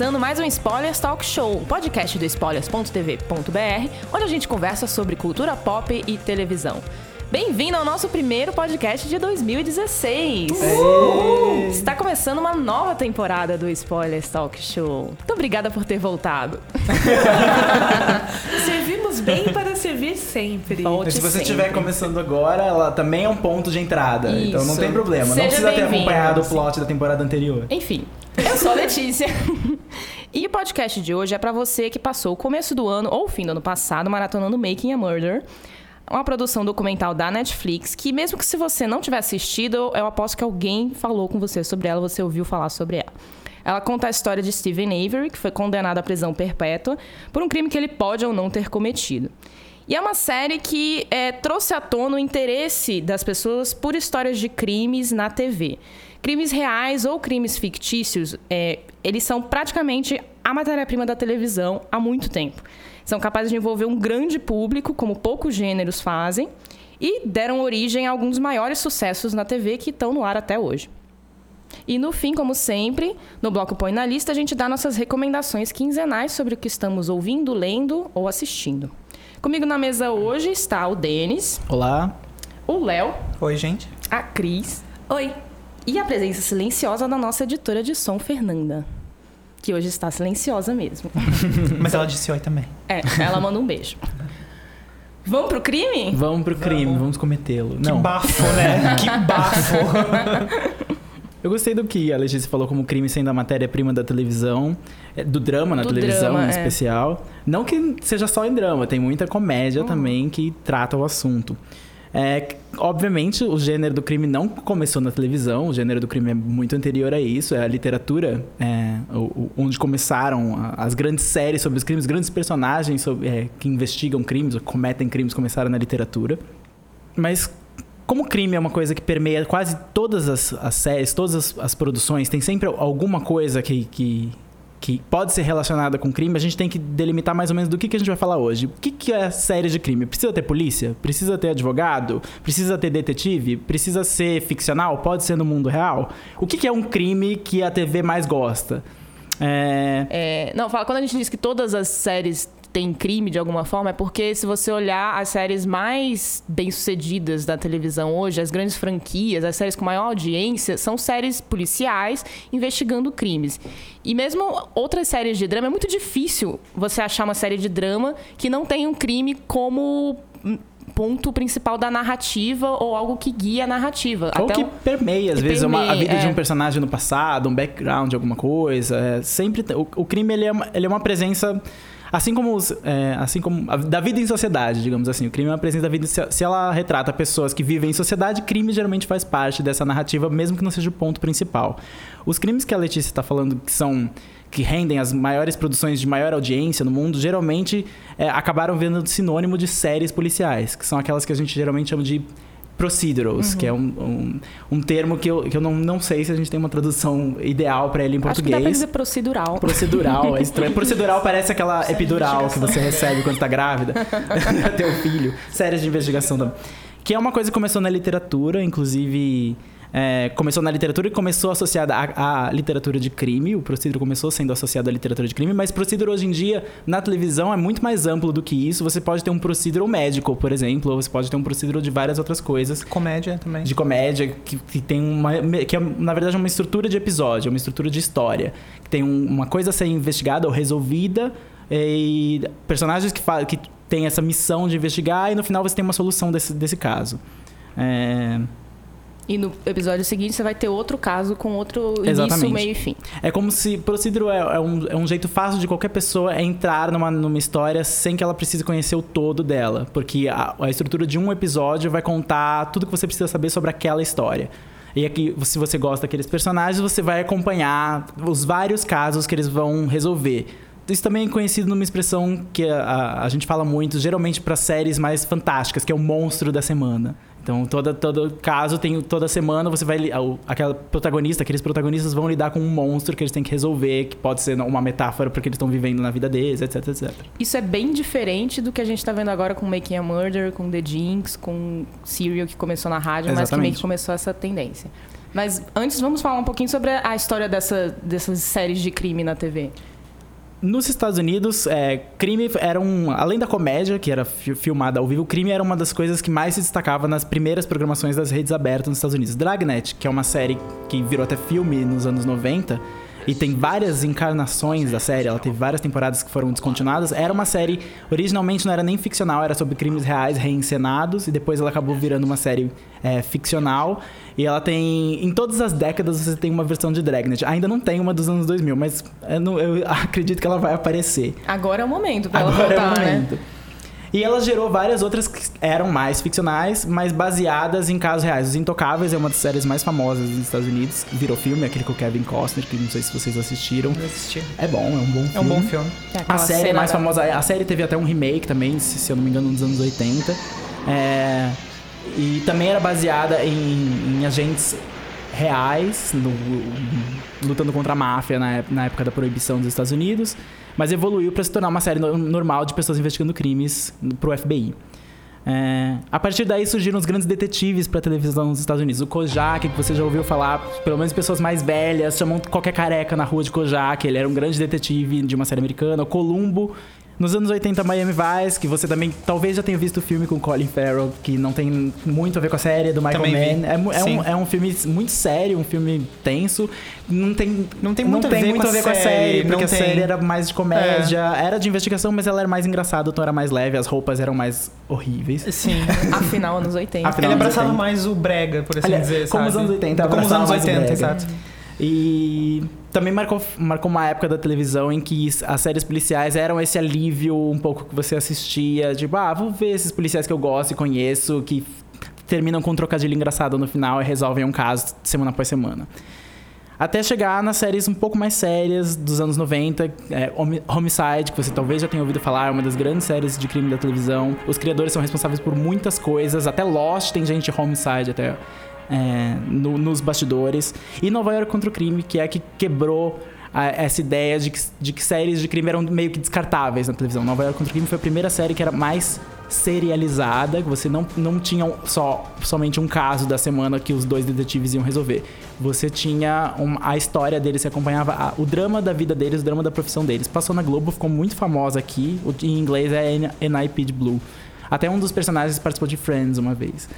começando mais um Spoilers Talk Show, um podcast do spoilers.tv.br, onde a gente conversa sobre cultura pop e televisão. Bem-vindo ao nosso primeiro podcast de 2016. Está começando uma nova temporada do Spoilers Talk Show. Muito obrigada por ter voltado. Servimos bem para servir sempre. Volte Se você sempre. estiver começando agora, ela também é um ponto de entrada. Então não Isso. tem problema. Seja não precisa ter acompanhado o plot da temporada anterior. Enfim, eu sou a Letícia. e o podcast de hoje é pra você que passou o começo do ano ou o fim do ano passado maratonando Making a Murder. Uma produção documental da Netflix que, mesmo que se você não tiver assistido, eu aposto que alguém falou com você sobre ela, você ouviu falar sobre ela. Ela conta a história de Stephen Avery, que foi condenado à prisão perpétua por um crime que ele pode ou não ter cometido. E é uma série que é, trouxe à tona o interesse das pessoas por histórias de crimes na TV. Crimes reais ou crimes fictícios, é, eles são praticamente a matéria-prima da televisão há muito tempo. São capazes de envolver um grande público, como poucos gêneros fazem, e deram origem a alguns dos maiores sucessos na TV que estão no ar até hoje. E no fim, como sempre, no bloco Põe na Lista, a gente dá nossas recomendações quinzenais sobre o que estamos ouvindo, lendo ou assistindo. Comigo na mesa hoje está o Denis, Olá. o Léo, Oi, gente. a Cris. Oi. E a presença silenciosa da nossa editora de som, Fernanda. Que hoje está silenciosa mesmo. Mas ela disse oi também. É, ela manda um beijo. Vamos pro crime? Vamos pro crime, vamos, cometê-lo. Que Não, bafo, né? Que bafo. eu gostei do que a Letícia falou como crime sendo a matéria-prima da televisão, é, do drama na Do televisão drama, em é. especial. Não que seja só em drama, tem muita comédia também que trata o assunto. É, obviamente, o gênero do crime não começou na televisão, o gênero do crime é muito anterior a isso, é a literatura, é, o- o- onde começaram as grandes séries sobre os crimes, grandes personagens sobre- é, que investigam crimes ou cometem crimes começaram na literatura. Mas como crime é uma coisa que permeia quase todas as, as séries, todas as, as produções, tem sempre alguma coisa que, que, que pode ser relacionada com crime, a gente tem que delimitar mais ou menos do que, que a gente vai falar hoje. O que, que é série de crime? Precisa ter polícia? Precisa ter advogado? Precisa ter detetive? Precisa ser ficcional? Pode ser no mundo real? O que, que é um crime que a TV mais gosta? É, É, não, fala, quando a gente diz que todas as séries têm crime de alguma forma, é porque se você olhar as séries mais bem-sucedidas da televisão hoje, as grandes franquias, as séries com maior audiência, são séries policiais investigando crimes. E mesmo outras séries de drama, é muito difícil você achar uma série de drama que não tenha um crime como hum, ponto principal da narrativa ou algo que guia a narrativa. Ou Até que um- permeia, às que vezes, uma- a permeia, vida de é. um personagem no passado, um background de alguma coisa. é, sempre tem- o, o crime ele é, uma, ele é uma presença. Assim como, os, é, assim como a- da vida em sociedade, digamos assim. O crime é uma presença da vida. Se, se ela retrata pessoas que vivem em sociedade, crime geralmente faz parte dessa narrativa, mesmo que não seja o ponto principal. Os crimes que a Letícia está falando que são que rendem as maiores produções de maior audiência no mundo, geralmente é, acabaram vendo sinônimo de séries policiais, que são aquelas que a gente geralmente chama de procedurals, que é um, um, um termo que eu, que eu não, não sei se a gente tem uma tradução ideal para ele em Acho que dá pra português. dizer procedural. Procedural, é estranho. Procedural parece aquela epidural que você recebe quando tá grávida. O filho. Séries de investigação. Da... Que é uma coisa que começou na literatura, inclusive. É, começou na literatura e começou associada à, à literatura de crime. O proceduro começou sendo associado à literatura de crime, mas proceduro hoje em dia, na televisão, é muito mais amplo do que isso. Você pode ter um proceduro médico, por exemplo, ou você pode ter um proceduro de várias outras coisas Comédia também. de comédia que, que tem uma que é, na verdade é uma estrutura de episódio, é uma estrutura de história, que tem um- uma coisa a ser investigada ou resolvida e personagens que que tem essa missão de investigar e no final você tem uma solução desse, desse caso. É, E no episódio seguinte você vai ter outro caso com outro início, Exatamente. meio e fim. É como se procedural é, é um, é um jeito fácil de qualquer pessoa entrar numa, numa história sem que ela precise conhecer o todo dela. Porque a, a estrutura de um episódio vai contar tudo que você precisa saber sobre aquela história. E aqui, se você gosta daqueles personagens, você vai acompanhar os vários casos que eles vão resolver. isso também é conhecido numa expressão que a, a, a gente fala muito, geralmente para séries mais fantásticas, que é o monstro da semana. Então, toda, todo caso, tem, toda semana você vai. Aquela protagonista, aqueles protagonistas vão lidar com um monstro que eles têm que resolver, que pode ser uma metáfora porque eles estão vivendo na vida deles, etc, etc. Isso é bem diferente do que a gente tá vendo agora com Making a Murder, com The Jinx, com Serial, que começou na rádio, mas que meio Exatamente. que começou essa tendência. Mas antes, vamos falar um pouquinho sobre a história dessa, dessas séries de crime na TV. Nos Estados Unidos, é, crime era um. Além da comédia, que era fi- filmada ao vivo, crime era uma das coisas que mais se destacava nas primeiras programações das redes abertas nos Estados Unidos. Dragnet, que é uma série que virou até filme nos anos 90 e tem várias encarnações da série, ela teve várias temporadas que foram descontinuadas. Era uma série, originalmente não era nem ficcional, era sobre crimes reais reencenados e depois ela acabou virando uma série é, ficcional. E ela tem. Em todas as décadas você tem uma versão de Dragnet. Ainda não tem uma dos anos 2000, mas eu, não- eu acredito que ela vai aparecer. Agora é o momento pra ela Agora voltar, é o né? E ela gerou várias outras que eram mais ficcionais, mas baseadas em casos reais. Os Intocáveis é uma das séries mais famosas dos Estados Unidos. Virou filme, aquele com o Kevin Costner, que não sei se vocês assistiram. Eu assisti. É bom, é um bom filme. É um bom filme. É A série cena mais da- famosa, a série teve até um remake também, se, se eu não me engano, nos anos 80. É, e também era baseada em, em agentes reais, no- lutando contra a máfia na, na época da proibição dos Estados Unidos, mas evoluiu para se tornar uma série no- normal de pessoas investigando crimes pro FBI. É, a partir daí surgiram os grandes detetives para televisão nos Estados Unidos. O Kojak, que você já ouviu falar, pelo menos pessoas mais velhas chamam qualquer careca na rua de Kojak. Ele era um grande detetive de uma série americana. O Columbo. Nos anos 80, Miami Vice, que você também talvez já tenha visto o filme com Colin Farrell, que não tem muito a ver com a série, do Michael. Mann. É, é um, é um filme muito sério, um filme tenso. Não tem, Não tem muito a ver com a com a série, porque não a tem. É. série era mais de comédia, era de investigação, mas ela era mais engraçada, então era mais leve, as roupas eram mais horríveis. Sim. Afinal, anos 80. Afinal, Ele anos abraçava 80. mais o brega, por assim Aliás, dizer, como os sabe? anos 80 Como os anos mais o 80, brega. exato. E também marcou, marcou uma época da televisão em que as séries policiais eram esse alívio um pouco que você assistia, tipo, ah, vou ver esses policiais que eu gosto e conheço, que terminam com um trocadilho engraçado no final e resolvem um caso semana após semana. Até chegar nas séries um pouco mais sérias dos anos 90, é, Homi- Homicide, que você talvez já tenha ouvido falar, é uma das grandes séries de crime da televisão. Os criadores são responsáveis por muitas coisas, até Lost tem gente de Homicide até é, no- nos bastidores. E Nova York contra o Crime, que é que quebrou a- essa ideia de que, de que séries de crime eram meio que descartáveis na televisão. Nova York contra o Crime foi a primeira série que era mais serializada, que você não, não tinha só somente um caso da semana que os dois detetives iam resolver. Você tinha um- a história deles, você acompanhava a- o drama da vida deles, o drama da profissão deles. Passou na Globo, ficou muito famosa aqui. Em inglês é N- NIPD Blue. Até um dos personagens participou de Friends uma vez.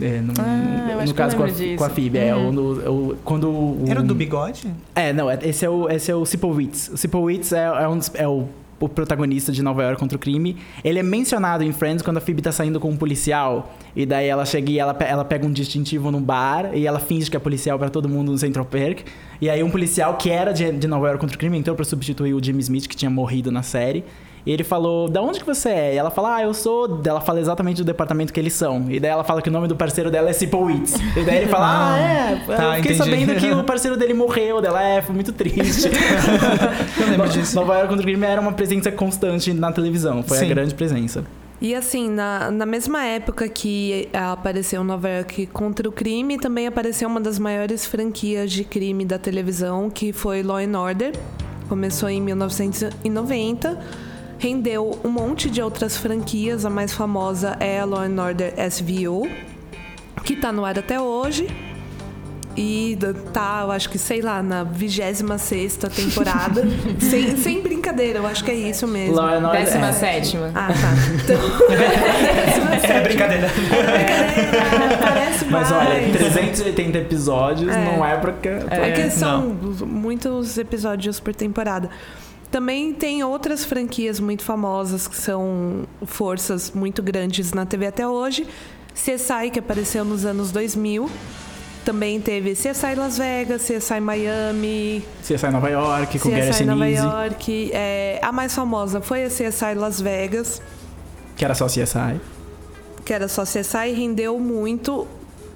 É, no, Ah, eu no caso com a, com a Phoebe. É, o, no- o- quando o, Era o do bigode? é, não, é- esse é o, esse é o Sipowicz. O Sipowicz é, é, um é o, o protagonista de Nova York contra o crime. Ele é mencionado em Friends quando a Phoebe tá saindo com um policial. E daí ela chega e ela, ela pega um distintivo num bar e ela finge que é policial pra todo mundo no Central Park. E aí um policial que era de, de Nova York contra o crime entrou pra substituir o Jimmy Smith, que tinha morrido na série. E ele falou, da onde que você é? E ela fala, ah, eu sou... Ela fala exatamente do departamento que eles são. E daí ela fala que o nome do parceiro dela é Sipowicz. E daí ele fala, ah, é, Tá, eu fiquei entendi. sabendo que o parceiro dele morreu. Dela, é, foi muito triste. Eu lembro disso. Nova York contra o crime era uma presença constante na televisão. Foi a Sim. grande presença. E assim, na, na mesma época que apareceu Nova York contra o crime, também apareceu uma das maiores franquias de crime da televisão, que foi Law and Order. Começou em 1990, rendeu um monte de outras franquias. A mais famosa é a Law and Order SVU, que tá no ar até hoje. E tá, eu acho que, sei lá, na 26 temporada. sem, sem brincadeira, eu acho que é isso mesmo. Law and Order, Décima é. sétima. Ah, tá. Então, É brincadeira. é, parece Mas olha, 380 episódios É. não é pra... pra- É que É, são muitos episódios por temporada. Também tem outras franquias muito famosas que são forças muito grandes na TV até hoje. CSI, que apareceu nos anos 2000. Também teve CSI Las Vegas, CSI Miami, CSI Nova York, com Gary CSI Nova Sinise, York. É, a mais famosa foi a CSI Las Vegas. que era só CSI. que era só CSI, rendeu muito.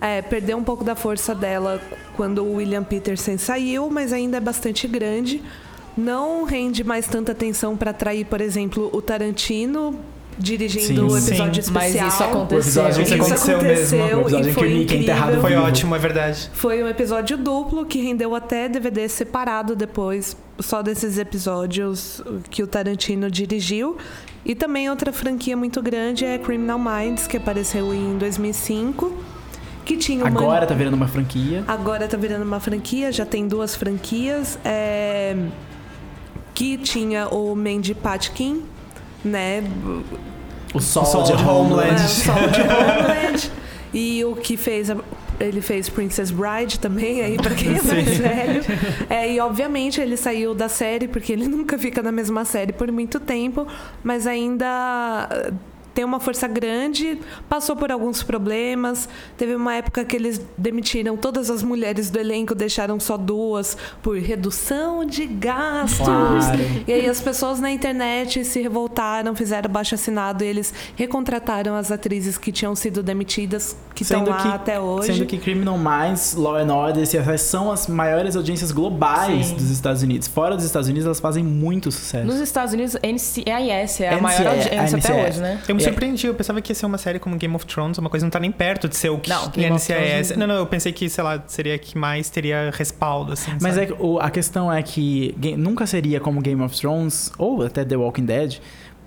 É, perdeu um pouco da força dela quando o William Peterson saiu, mas ainda é bastante grande. Não rende mais tanta atenção para atrair, por exemplo, o Tarantino dirigindo Sim. o episódio Sim. Mas especial. isso O aconteceu. episódio Isso aconteceu mesmo. O episódio e em que foi o Nick é incrível. enterrado Foi vivo. ótimo, é verdade. Foi um episódio duplo que rendeu até DVD separado depois, só desses episódios que o Tarantino dirigiu. E também outra franquia muito grande é Criminal Minds, que apareceu em 2005, que tinha uma Agora tá virando uma franquia. Agora tá virando uma franquia, já tem duas franquias. é, Que tinha o Mandy Patkin, né? O Sol, Sol de de Homeland. Homeland. É, o Sol de Homeland. E o que fez. a- Ele fez Princess Bride também, aí pra quem é mais velho. É, e obviamente ele saiu da série, porque ele nunca fica na mesma série por muito tempo, mas ainda tem uma força grande, passou por alguns problemas. Teve uma época que eles demitiram todas as mulheres do elenco, deixaram só duas por redução de gastos. Claro. E aí as pessoas na internet se revoltaram, fizeram baixo assinado e eles recontrataram as atrizes que tinham sido demitidas, que estão lá que- até hoje. Sendo que Criminal Minds, Law and Order e CSI são as maiores audiências globais Sim. dos Estados Unidos. Fora dos Estados Unidos, elas fazem muito sucesso. Nos Estados Unidos, NCIS é a NCIS, maior audiência até hoje, né? Eu me surpreendi, eu pensava que ia ser uma série como Game of Thrones, uma coisa que não tá nem perto de ser o que Não, Game NCIS. Não, não, eu pensei que, sei lá, seria que mais teria respaldo, assim. Mas sabe? é a questão é que nunca seria como Game of Thrones ou até The Walking Dead,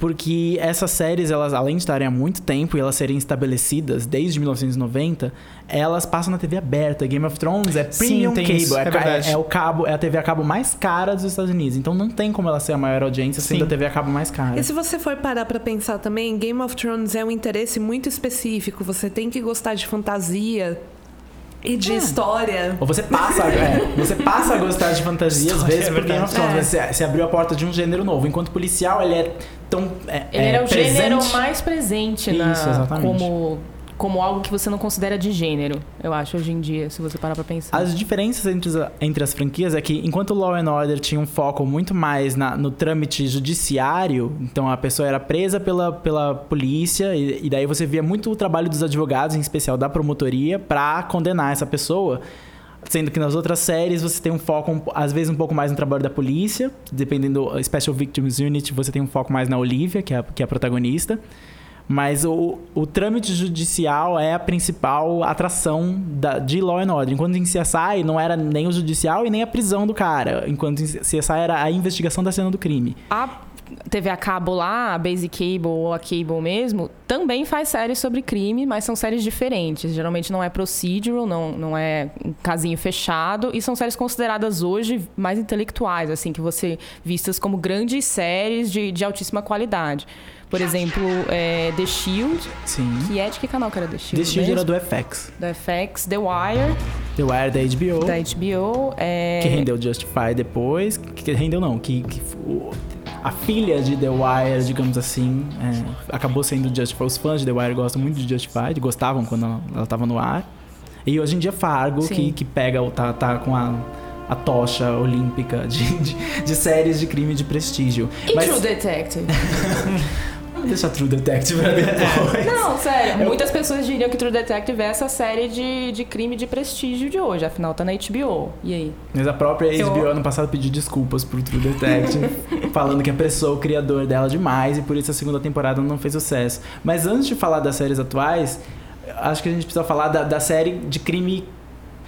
porque essas séries, elas além de estarem há muito tempo e elas serem estabelecidas desde 1990, elas passam na TV aberta. Game of Thrones é Sim, premium tem cable, é, é verdade. é o cabo, é a TV a cabo mais cara dos Estados Unidos. Então não tem como ela ser a maior audiência sendo Sim. a TV a cabo mais cara. E se você for parar pra pensar também, Game of Thrones é um interesse muito específico. Você tem que gostar de fantasia e de É. história. Ou você passa, é, você passa a gostar de fantasia às História, vezes é por Game of Thrones. verdade. Você, você abriu a porta de um gênero novo. Enquanto policial, ele é tão. É, Ele é era o presente. gênero mais presente na, Isso, exatamente. como, como algo que você não considera de gênero, eu acho, hoje em dia, se você parar pra pensar. As diferenças entre, as- entre as franquias é que enquanto Law and Order tinha um foco muito mais na- no trâmite judiciário, então a pessoa era presa pela, pela polícia e, e daí você via muito o trabalho dos advogados, em especial da promotoria, pra condenar essa pessoa. Sendo que nas outras séries você tem um foco, às vezes, um pouco mais no trabalho da polícia. Dependendo do Special Victims Unit, você tem um foco mais na Olivia, que é a, que é a protagonista. Mas o, o trâmite judicial é a principal atração da- de Law and Order. Enquanto em CSI não era nem o judicial e nem a prisão do cara. Enquanto em CSI era a investigação da cena do crime. A TV a cabo lá, a Basic Cable ou a Cable mesmo, também faz séries sobre crime, mas são séries diferentes. Geralmente não é procedural, não, não é um casinho fechado, e são séries consideradas hoje mais intelectuais, assim, que você vistas como grandes séries de, de altíssima qualidade. Por exemplo, é, The Shield, Sim. que é de que canal que era The Shield? The Shield mesmo? era do FX. Da FX, The Wire, The Wire da HBO. da HBO. É... Que rendeu Justify depois. Que rendeu não, que, que a filha de The Wire, digamos assim, é, acabou sendo Justify. Os fãs de The Wire gostam muito de Justify, gostavam quando ela, ela tava no ar. E hoje em dia Fargo, Sim. que, que pega, o- tá, tá com a, a tocha olímpica de, de, de séries de crime de prestígio. E Mas True Detective? deixar True Detective pra depois. Não, sério. Muitas pessoas diriam que True Detective é essa série de, de crime de prestígio de hoje. Afinal, tá na HBO. E aí? Mas a própria Eu- HBO ano passado pediu desculpas pro True Detective, falando que apressou o criador dela demais e por isso a segunda temporada não fez sucesso. Mas antes de falar das séries atuais, acho que a gente precisa falar da, da série de crime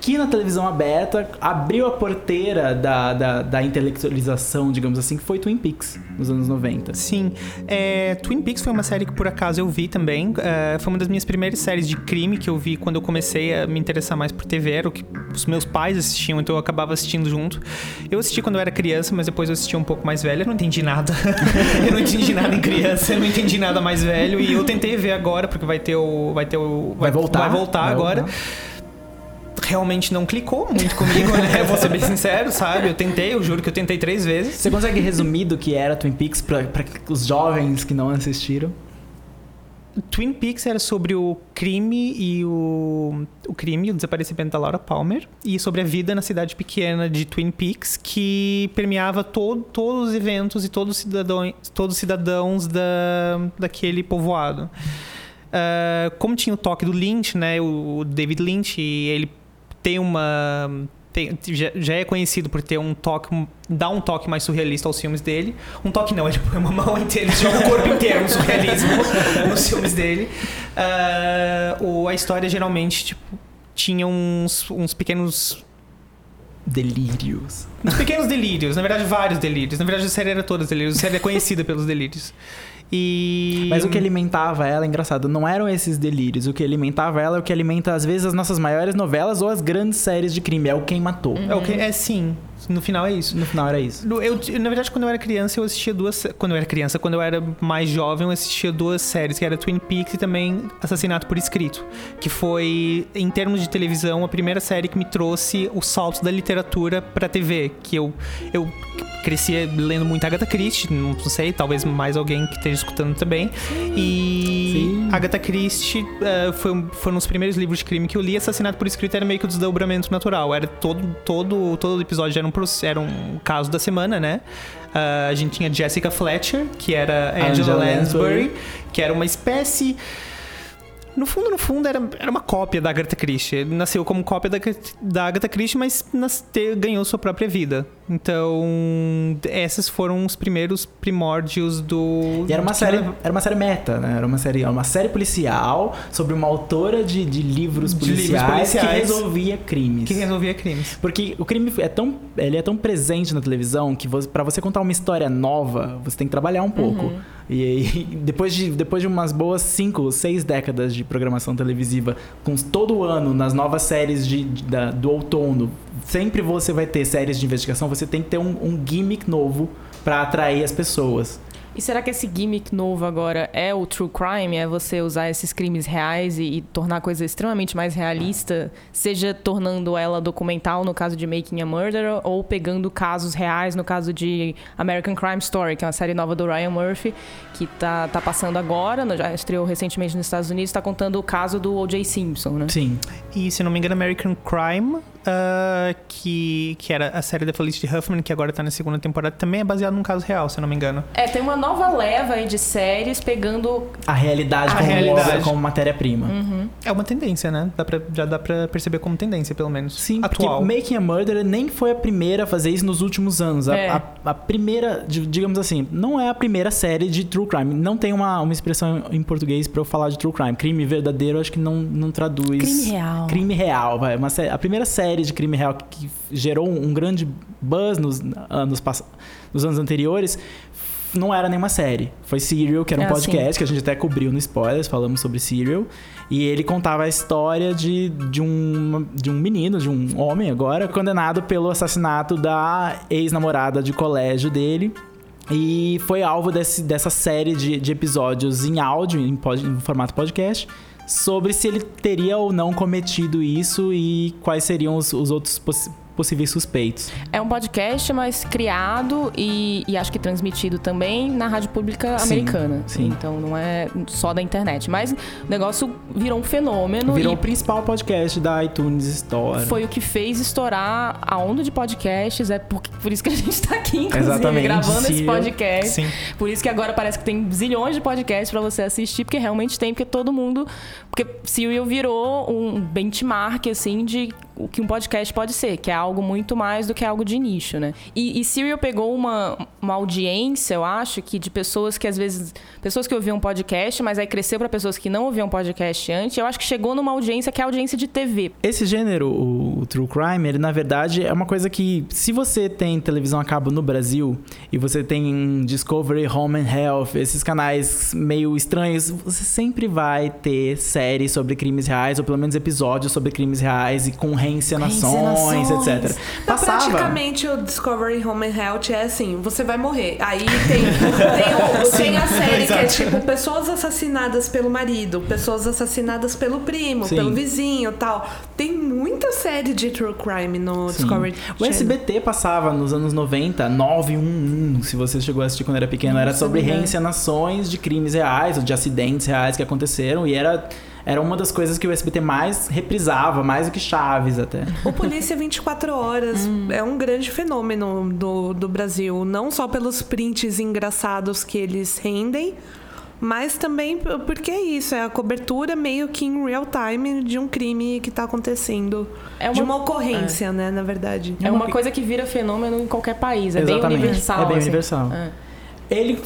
que na televisão aberta abriu a porteira da, da, da intelectualização, digamos assim, que foi Twin Peaks, nos anos 90. Sim. É, Twin Peaks foi uma série que por acaso eu vi também. É, foi uma das minhas primeiras séries de crime que eu vi quando eu comecei a me interessar mais por TV. Era o que os meus pais assistiam, então eu acabava assistindo junto. Eu assisti quando eu era criança, mas depois eu assisti um pouco mais velho. Eu não entendi nada. eu não entendi nada em criança, eu não entendi nada mais velho. E eu tentei ver agora, porque vai ter o. Vai ter o. Vai voltar. Vai voltar Vai agora. voltar. Realmente não clicou muito comigo, né? Vou ser bem sincero, sabe? Eu tentei, eu juro que eu tentei três vezes. Você consegue resumir do que era Twin Peaks para os jovens que não assistiram? Twin Peaks era sobre o crime e o, o crime, o desaparecimento da Laura Palmer e sobre a vida na cidade pequena de Twin Peaks que permeava todo, todos os eventos e todos os cidadãos, todos os cidadãos da, daquele povoado. Ah, como tinha o toque do Lynch, né, o David Lynch, e ele tem uma tem- já, já é conhecido por ter um toque, dar um toque mais surrealista aos filmes dele. Um toque não, ele põe uma mão inteira, ele joga o corpo inteiro no surrealismo nos filmes dele. Ah, o, a história geralmente tipo, tinha uns, uns pequenos Delírios. uns pequenos delírios, na verdade vários delírios. Na verdade a série era todos delírios, a série é conhecida pelos delírios. E Mas o que alimentava ela, engraçado, não eram esses delírios. O que alimentava ela é o que alimenta, às vezes, as nossas maiores novelas ou as grandes séries de crime. É o Quem Matou. é o que é sim, no final é isso. No final era isso. Eu, na verdade, quando eu era criança, eu assistia duas. Quando eu era criança, quando eu era mais jovem, eu assistia duas séries, que era Twin Peaks e também Assassinato por Escrito. Que foi, em termos de televisão, a primeira série que me trouxe o salto da literatura pra TV. Que eu, eu crescia lendo muito Agatha Christie, não sei, talvez mais alguém que esteja escutando também. E Sim. Agatha Christie eh, foi, um- foram os primeiros livros de crime que eu li. Assassinato por Escrito era meio que o desdobramento natural. Era todo, todo, todo episódio era um, era um caso da semana, né? Ah, a gente tinha Jessica Fletcher, que era Angela Angela Lansbury, Lansbury. que era uma espécie. No fundo, no fundo, era, era uma cópia da Agatha Christie. Ele nasceu como cópia da, da Agatha Christie, mas nas- ganhou sua própria vida. Então, esses foram os primeiros primórdios do. E era uma série, era- uma série meta, né? Era uma série, era uma série policial sobre uma autora de, de livros De livros policiais, que policiais. resolvia crimes. que resolvia crimes. Porque o crime é tão, ele é tão presente na televisão que você, para você contar uma história nova, você tem que trabalhar um pouco. E aí, depois de, depois de umas boas cinco, seis décadas de programação televisiva, com todo ano nas novas séries de, de- da- do outono, sempre você vai ter séries de investigação, você tem que ter um, um gimmick novo para atrair as pessoas. E será que esse gimmick novo agora é o true crime? É você usar esses crimes reais e, e tornar a coisa extremamente mais realista? Seja tornando ela documental, no caso de Making a Murderer, ou pegando casos reais, no caso de American Crime Story, que é uma série nova do Ryan Murphy, que tá, tá passando agora, já estreou recentemente nos Estados Unidos, tá contando o caso do O.J. Simpson, né? Sim. E, se não me engano, American Crime, ah, que, que era a série da Felicity Huffman, que agora tá na segunda temporada, também é baseado num caso real, se eu não me engano. É, tem uma nova leva aí de séries pegando A realidade A como, realidade. obra, como matéria-prima. É uma tendência, né? Dá pra- já dá pra perceber como tendência, pelo menos. Sim, atual. porque Making a Murderer nem foi a primeira a fazer isso nos últimos anos. A, É. a- a primeira, di- digamos assim, não é a primeira série de true crime. Não tem uma, uma expressão em português pra eu falar de true crime. Crime verdadeiro, acho que não, não traduz. Crime real. Crime real, vai. Uma sé- a primeira série de crime real que, que gerou um, um grande buzz nos anos, pass- nos anos anteriores não era nenhuma série. Foi Serial, que era um É, podcast que a gente até cobriu no Spoilers, falamos sobre Serial. E ele contava a história de, de, um, de um menino, de um homem agora, condenado pelo assassinato da ex-namorada de colégio dele. E foi alvo desse, dessa série de, de episódios em áudio, em, pod- em formato podcast, sobre se ele teria ou não cometido isso e quais seriam os, os outros possi- possíveis suspeitos. É um podcast, mas criado e, e acho que transmitido também na rádio pública Sim, americana. sim. Então não é só da internet. Mas o negócio virou um fenômeno Virou o principal podcast da iTunes Store. foi o que fez estourar a onda de podcasts. É por, por isso que a gente tá aqui, inclusive, Exatamente, gravando esse Serial. podcast. Sim. Por isso que agora parece que tem zilhões de podcasts pra você assistir, porque realmente tem, porque todo mundo. Porque Serial virou um benchmark, assim, de o que um podcast pode ser, que é algo muito mais do que algo de nicho, né? E, e Serial pegou uma, uma audiência, eu acho, que de pessoas que às vezes. Pessoas que ouviam podcast, mas aí cresceu pra pessoas que não ouviam podcast antes. Eu acho que chegou numa audiência que é audiência de TV. Esse gênero, o, o True Crime, ele na verdade é uma coisa que, se você tem televisão a cabo no Brasil e você tem Discovery, Home and Health, esses canais meio estranhos, você sempre vai ter séries sobre crimes reais, ou pelo menos episódios sobre crimes reais e com reencenações, etc. Então, Passava. praticamente o Discovery Home and Health é assim, você vai morrer. Aí tem, tem, o- tem a série que é exato. tipo pessoas assassinadas pelo marido, pessoas assassinadas pelo primo, Sim. pelo vizinho tal. Tem muita série de true crime no Sim. Discovery O Channel. SBT passava nos anos 90, 911, se você chegou a assistir quando era pequeno, era sobre sabia. reencenações de crimes reais ou de acidentes reais que aconteceram e era, era uma das coisas que o SBT mais reprisava, mais do que Chaves até. O Polícia 24 Horas é um grande fenômeno do, do Brasil. Não só pelos prints engraçados que eles rendem, mas também porque é isso, é a cobertura meio que em real time de um crime que tá acontecendo. É de uma- uma ocorrência, né, na verdade. É uma coisa que vira fenômeno em qualquer país. É Exatamente. bem universal. É bem assim. universal. É. Ele,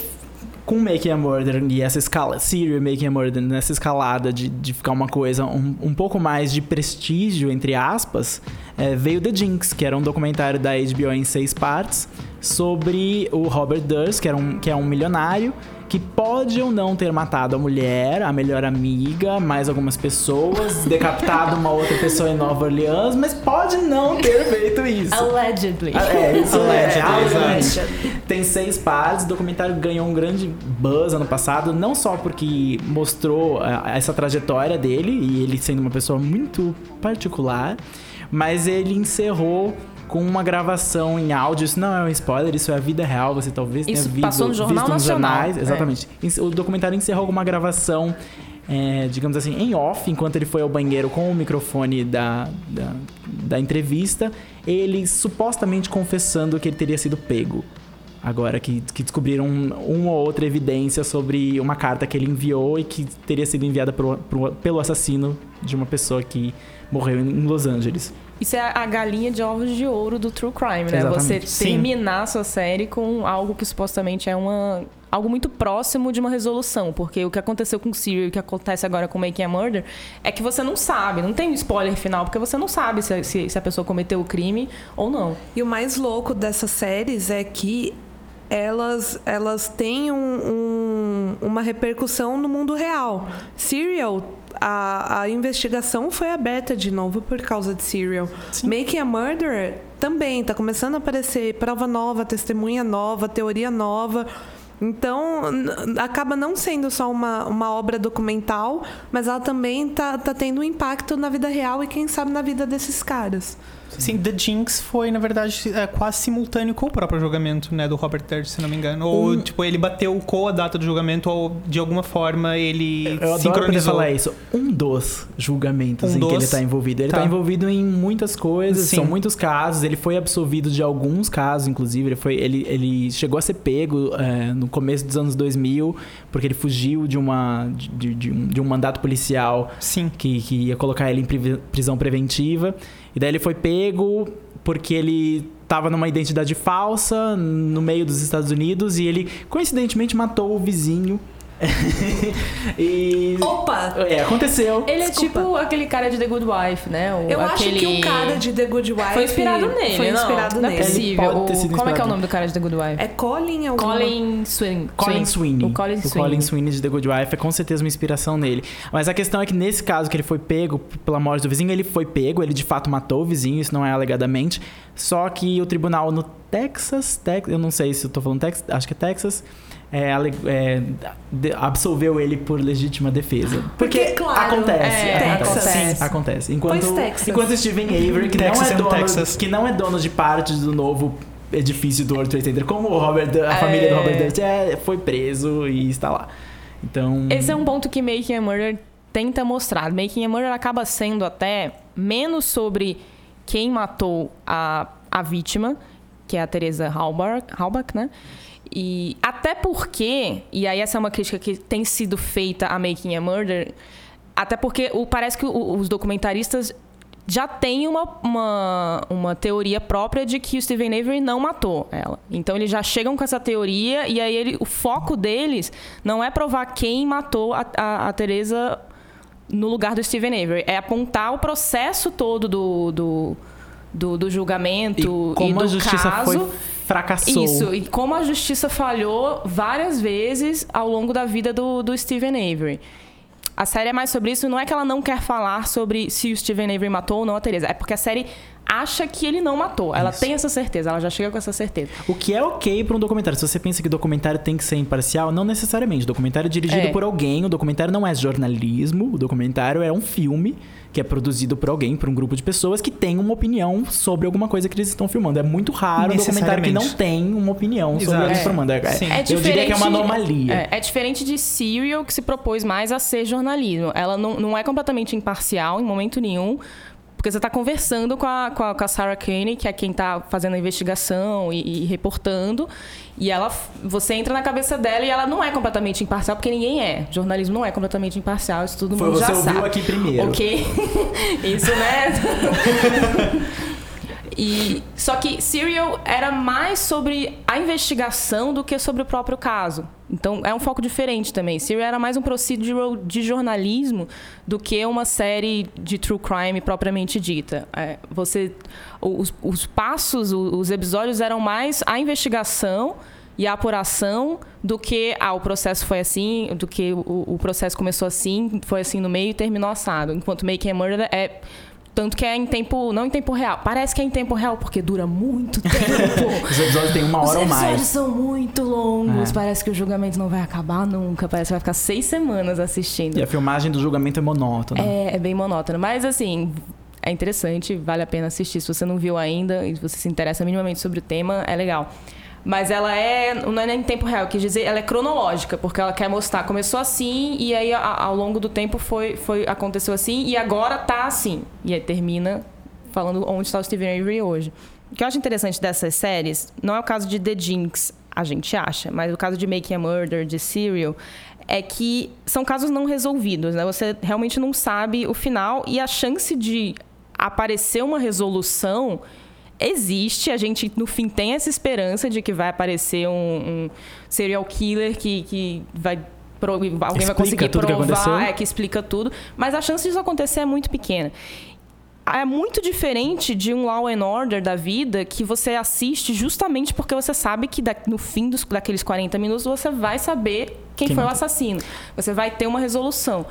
com Making a Murder e essa escala, Serial Making a Murder, nessa escalada de, de ficar uma coisa um, um pouco mais de prestígio, entre aspas, é, veio The Jinx, que era um documentário da HBO em seis partes, sobre o Robert Durst, que, era um, que é um milionário, que pode ou não ter matado a mulher, a melhor amiga, mais algumas pessoas, decapitado uma outra pessoa em Nova Orleans, mas pode não ter feito isso. Allegedly. Ah, É, isso é. Allegedly, allegedly. Tem seis partes. O documentário ganhou um grande buzz ano passado, não só porque mostrou ah, essa trajetória dele e ele sendo uma pessoa muito particular, mas ele encerrou com uma gravação em áudio. Isso não é um spoiler, isso é a vida real. Você talvez tenha Isso visto, passou no Jornal visto nos Nacional, jornais. é. Exatamente. O documentário encerrou com uma gravação. é, digamos assim, em off, enquanto ele foi ao banheiro com o microfone da, da, da entrevista, ele supostamente confessando que ele teria sido pego. Agora que, que descobriram um- uma ou outra evidência sobre uma carta que ele enviou e que teria sido enviada pro- pro- pelo assassino de uma pessoa que morreu em Los Angeles. Isso é a galinha de ovos de ouro do True Crime, né? Exatamente. Você Sim. terminar a sua série com algo que supostamente é uma. Algo muito próximo de uma resolução, porque o que aconteceu com o Serial e o que acontece agora com Making a Murder é que você não sabe, não tem um spoiler final, porque você não sabe se, se- se a pessoa cometeu o crime ou não. E o mais louco dessas séries é que elas, elas têm um- um- uma repercussão no mundo real. Serial, a, a investigação foi aberta de novo por causa de Serial. Making a Murderer também está começando a aparecer prova nova, testemunha nova, teoria nova. Então, acaba não sendo só uma, uma obra documental, mas ela também está tá tendo um impacto na vida real e, quem sabe, na vida desses caras. Sim, The Jinx foi, na verdade, é, quase simultâneo com o próprio julgamento, né, do Robert Durst, se não me engano. Ou, Um- tipo, ele bateu com a data do julgamento ou, de alguma forma, ele Eu poder sincronizou. falar isso. Um dos julgamentos Um em que ele dos. está envolvido. Ele está Tá. envolvido em muitas coisas, Sim. são muitos casos. Ele foi absolvido de alguns casos, inclusive. Ele, foi, ele, ele chegou a ser pego é, no começo dos anos 2000, porque ele fugiu de, uma, de, de um, de um mandato policial Sim. que, que ia colocar ele em prisão preventiva. E daí ele foi pego porque ele estava numa identidade falsa no meio dos Estados Unidos e ele coincidentemente matou o vizinho. e Opa! é, aconteceu. Ele Desculpa. é tipo aquele cara de The Good Wife, né? O- Eu acho aquele... que o cara de The Good Wife Foi inspirado nele, Foi não? inspirado não, é nele. possível. Ele pode ter O- sido Como é que é o inspirado. nome do cara de The Good Wife? É Colin alguma... Colin Swin. Colin Sweeney. O Colin Sweeney. Colin Sweeney de The Good Wife é com certeza uma inspiração nele. Mas a questão é que nesse caso que ele foi pego pela morte do vizinho, ele foi pego, ele de fato matou o vizinho, isso não é alegadamente. Só que o tribunal no Texas, Tex, eu não sei se eu tô falando Texas, acho que é Texas, é, é, absolveu ele por legítima defesa. Porque, claro, acontece, é, acontece. Texas. Sim, acontece. Enquanto, Pois Texas. enquanto Steven Avery, que Texas não é and dono, Texas. que não é dono de parte do novo edifício do World Trade Center, como o Robert, a família do Robert Durst é, foi preso e está lá. Então, Esse é um ponto que Making a Murder tenta mostrar. Making a Murder acaba sendo até menos sobre quem matou a, a vítima, que é a Teresa Halbach, Halbach, né? E até porque, e aí essa é uma crítica que tem sido feita a Making a Murder, até porque o, parece que o- os documentaristas já têm uma, uma, uma teoria própria de que o Stephen Avery não matou ela. Então eles já chegam com essa teoria e aí ele- o foco deles não é provar quem matou a, a, a Teresa no lugar do Stephen Avery, é apontar o processo todo do, do, do, do e julgamento e, como do a justiça caso. foi fracassou. Isso, e como a justiça falhou várias vezes ao longo da vida do, do Stephen Avery. A série é mais sobre isso, não é que ela não quer falar sobre se o Stephen Avery matou ou não a Teresa, é porque a série acha que ele não matou. Ela Isso. tem essa certeza, ela já chega com essa certeza. O que é ok para um documentário. Se você pensa que documentário tem que ser imparcial, não necessariamente. O documentário é dirigido É. por alguém, o documentário não é jornalismo, o documentário é um filme que é produzido por alguém, por um grupo de pessoas que tem uma opinião sobre alguma coisa que eles estão filmando. É muito raro um documentário que não tem uma opinião sobre o que Exato. eles estão filmando. É- Sim. É eu diria que é uma anomalia. É, é diferente de Serial, que se propôs mais a ser jornalismo. Ela não, não é completamente imparcial em momento nenhum, Porque você tá conversando com a, com a, com a Sarah Kane, que é quem tá fazendo a investigação e, e reportando. E ela, você entra na cabeça dela e ela não é completamente imparcial, porque ninguém é. Jornalismo não é completamente imparcial, isso todo Foi mundo você já ouviu sabe. aqui primeiro. Ok. isso, né? E só que Serial era mais sobre a investigação do que sobre o próprio caso. Então é um foco diferente também. Serial era mais um procedural de jornalismo do que uma série de true crime propriamente dita. É, você, os, os passos, os, os episódios eram mais a investigação e a apuração do que ah, o processo foi assim, do que o, o processo começou assim, foi assim no meio e terminou assado. Enquanto Making a Murder é tanto que é em tempo, não em tempo real. Parece que é em tempo real porque dura muito tempo. Os episódios têm uma Os hora ou episódios mais. são muito longos. É. Parece que o julgamento não vai acabar nunca. Parece que vai ficar seis semanas assistindo. E a filmagem do julgamento é monótona. É, é bem monótono. Mas, assim, é interessante, vale a pena assistir. Se você não viu ainda e você se interessa minimamente sobre o tema, é legal. Mas ela é, não é nem em tempo real, quer dizer, ela é cronológica, porque ela quer mostrar, começou assim e aí ao longo do tempo foi, foi aconteceu assim e agora tá assim. E aí termina falando onde está o Steven Avery hoje. O que eu acho interessante dessas séries, não é o caso de The Jinx, a gente acha, mas o caso de Making a Murder, de Serial, é que são casos não resolvidos, né? Você realmente não sabe o final e a chance de aparecer uma resolução existe. A gente, no fim, tem essa esperança de que vai aparecer um, um serial killer que, que vai. pro- Alguém vai Explica conseguir tudo que provar, é, que explica tudo. Mas a chance disso acontecer é muito pequena. É muito diferente de um Law and Order da vida que você assiste justamente porque você sabe que da- no fim dos, daqueles 40 minutos você vai saber quem, Quem foi o assassino. Você vai ter uma resolução.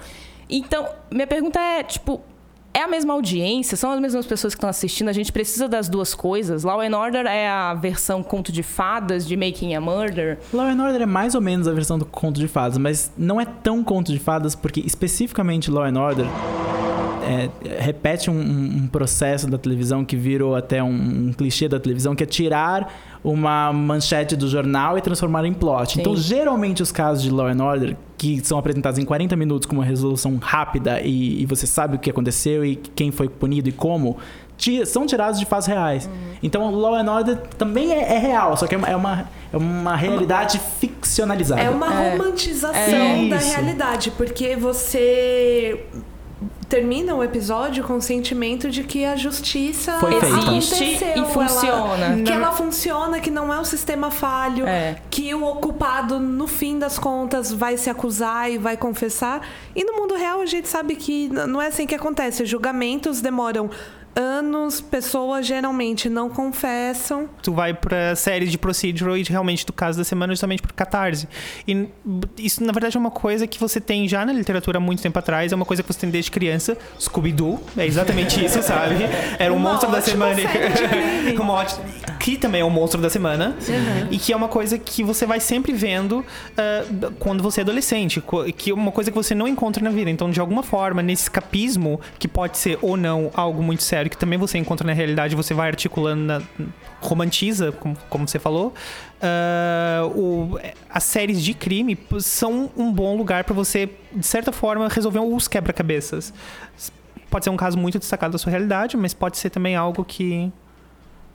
Então, minha pergunta é, tipo, é a mesma audiência? São as mesmas pessoas que estão assistindo? A gente precisa das duas coisas? Law and Order é a versão conto de fadas de Making a Murder? Law and Order é mais ou menos a versão do conto de fadas, mas não é tão conto de fadas, porque especificamente Law and Order é, repete um, um- processo da televisão que virou até um, um clichê da televisão, que é tirar uma manchete do jornal e transformar em plot. Sim. Então, geralmente, os casos de Law and Order, que são apresentados em 40 minutos com uma resolução rápida e, e você sabe o que aconteceu e quem foi punido e como, são tirados de fatos reais. Então, Law and Order também é, é real, só que é uma, é uma, é uma realidade ficcionalizada. É uma É. romantização É. da realidade, porque você termina o episódio com o sentimento de que a justiça Foi. Existe aconteceu, e ela- funciona. que ela funciona, que não é um sistema falho, É. que o ocupado, no fim das contas, vai se acusar e vai confessar. E no mundo real a gente sabe que não é assim que acontece. Julgamentos demoram anos, pessoas geralmente não confessam. tu vai pra série de procedural e realmente do caso da semana justamente por catarse. E isso, na verdade, é uma coisa que você tem já na literatura há muito tempo atrás, é uma coisa que você tem desde criança. Scooby-Doo, é exatamente isso, sabe? Era o Uma monstro da semana. Uma ótima- Que também é o monstro da semana. E que é uma coisa que você vai sempre vendo ah, quando você é adolescente. Que é uma coisa que você não encontra na vida. Então, de alguma forma, nesse escapismo, que pode ser ou não algo muito sério, que também você encontra na realidade, você vai articulando, na- romantiza, como, como você falou. ah, o- as séries de crime são um bom lugar para você, de certa forma, resolver os quebra-cabeças. Pode ser um caso muito destacado da sua realidade, mas pode ser também algo que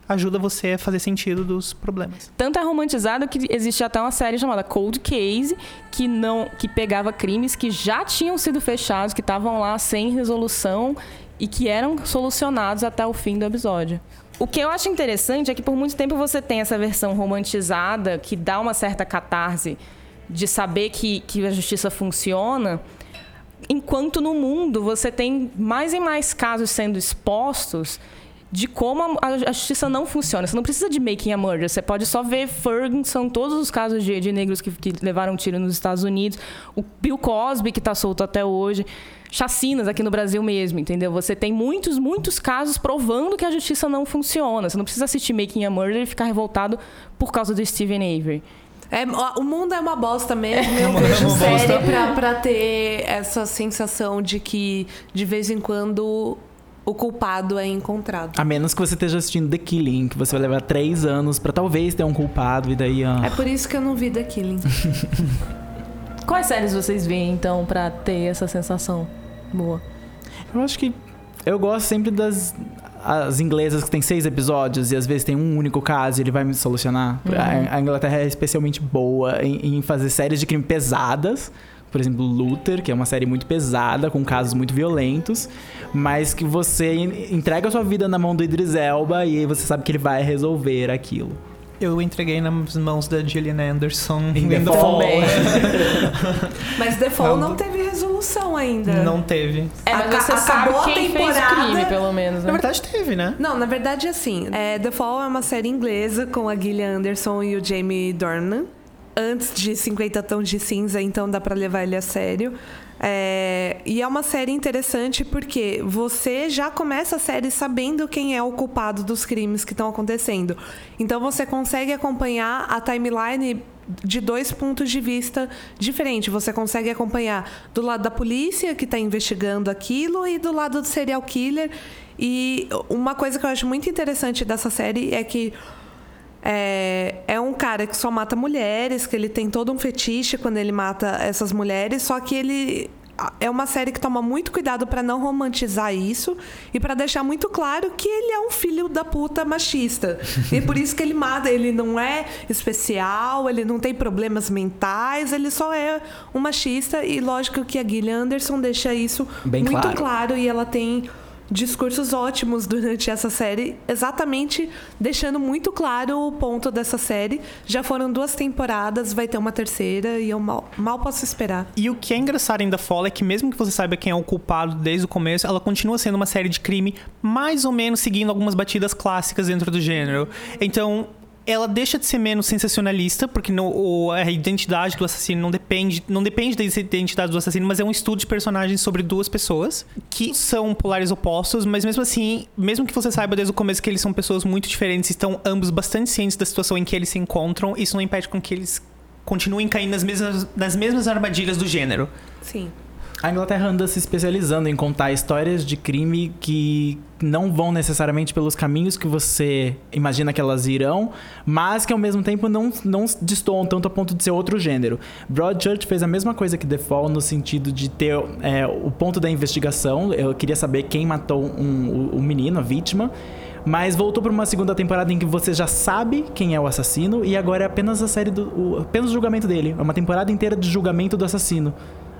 ajuda você a fazer sentido dos problemas. Tanto é romantizado que existe até uma série chamada Cold Case, que não que pegava crimes que já tinham sido fechados, que estavam lá sem resolução e que eram solucionados até o fim do episódio. O que eu acho interessante é que por muito tempo você tem essa versão romantizada que dá uma certa catarse de saber que, que a justiça funciona, enquanto no mundo você tem mais e mais casos sendo expostos de como a, a justiça não funciona. Você não precisa de making a murder. Você pode só ver Ferguson, todos os casos de, de negros que, que levaram tiro nos Estados Unidos, o Bill Cosby que está solto até hoje, chacinas aqui no Brasil mesmo, entendeu? Você tem muitos, muitos casos provando que a justiça não funciona. Você não precisa assistir Making a Murder e ficar revoltado por causa do Stephen Avery. É, o mundo é uma bosta mesmo. Eu é vejo série pra, pra ter essa sensação de que, de vez em quando, o culpado é encontrado. A menos que você esteja assistindo The Killing, que você vai levar três anos pra talvez ter um culpado e daí. ó. É por isso que eu não vi The Killing. Quais séries vocês veem, então, pra ter essa sensação boa? Eu acho que Eu gosto sempre das as inglesas que tem seis episódios e às vezes tem um único caso e ele vai me solucionar. A, a Inglaterra é especialmente boa em, em fazer séries de crime pesadas. Por exemplo, Luther, que é uma série muito pesada, com casos muito violentos, mas que você en- entrega a sua vida na mão do Idris Elba e você sabe que ele vai resolver aquilo. Eu entreguei nas mãos da Gillian Anderson Em The The Fall. Mas The Fall Não. não, teve resolução ainda. Não teve. É, mas Aca- você acabou a sabe quem fez o temporada. crime, pelo menos, né? Na verdade, teve, né? Não, na verdade, assim, é, The Fall é uma série inglesa com a Gillian Anderson e o Jamie Dornan. Antes de 50 Tons de Cinza, então dá pra levar ele a sério. É, e é uma série interessante porque você já começa a série sabendo quem é o culpado dos crimes que estão acontecendo. Então você consegue acompanhar a timeline de dois pontos de vista diferentes. Você consegue acompanhar do lado da polícia que está investigando aquilo e do lado do serial killer. E uma coisa que eu acho muito interessante dessa série é que é, é um cara que só mata mulheres, que ele tem todo um fetiche quando ele mata essas mulheres, só que ele é uma série que toma muito cuidado para não romantizar isso e para deixar muito claro que ele é um filho da puta machista. e por isso que ele mata, ele não é especial, ele não tem problemas mentais, ele só é um machista e lógico que a Gillian Anderson deixa isso Bem muito claro. claro e ela tem discursos ótimos durante essa série, exatamente deixando muito claro o ponto dessa série. Já foram duas temporadas, vai ter uma terceira e eu mal, mal posso esperar. E o que é engraçado The Fall é que mesmo que você saiba quem é o culpado desde o começo, ela continua sendo uma série de crime mais ou menos seguindo algumas batidas clássicas dentro do gênero. Então, ela deixa de ser menos sensacionalista, porque não, o- a identidade do assassino não depende, não depende da identidade do assassino, mas é um estudo de personagens sobre duas pessoas que são polares opostos, mas mesmo assim, mesmo que você saiba desde o começo que eles são pessoas muito diferentes, estão ambos bastante cientes da situação em que eles se encontram, isso não impede com que eles continuem caindo nas mesmas, nas mesmas armadilhas do gênero. Sim. A Inglaterra anda se especializando em contar histórias de crime que não vão necessariamente pelos caminhos que você imagina que elas irão, mas que ao mesmo tempo não, não destoam tanto a ponto de ser outro gênero. Broadchurch fez a mesma coisa que The Fall no sentido de ter é, o ponto da investigação. Eu queria saber quem matou um, o, menino, a vítima. Mas voltou para uma segunda temporada em que você já sabe quem é o assassino e agora é apenas a série do o, apenas o julgamento dele. É uma temporada inteira de julgamento do assassino.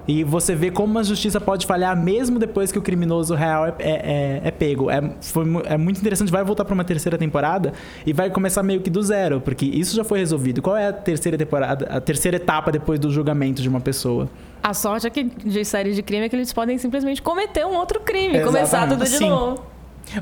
E você vê como a justiça pode falhar mesmo depois que o criminoso real é, é, é- é pego. É, foi é muito interessante. Vai voltar para uma terceira temporada e vai começar meio que do zero, porque isso já foi resolvido. Qual é a terceira temporada, a terceira etapa depois do julgamento de uma pessoa? A sorte é que de séries de crime é que eles podem simplesmente cometer um outro crime, Exatamente. começar tudo de Sim. novo.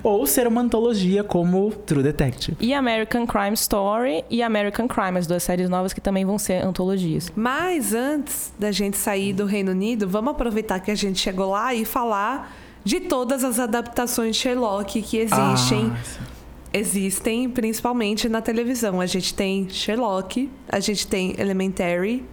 Ou ser uma antologia como True Detective. E American Crime Story e American Crime, as duas séries novas que também vão ser antologias. Mas antes da gente sair do Reino Unido, vamos aproveitar que a gente chegou lá e falar de todas as adaptações de Sherlock que existem. Ah. Existem principalmente na televisão. A gente tem Sherlock, a gente tem Elementary,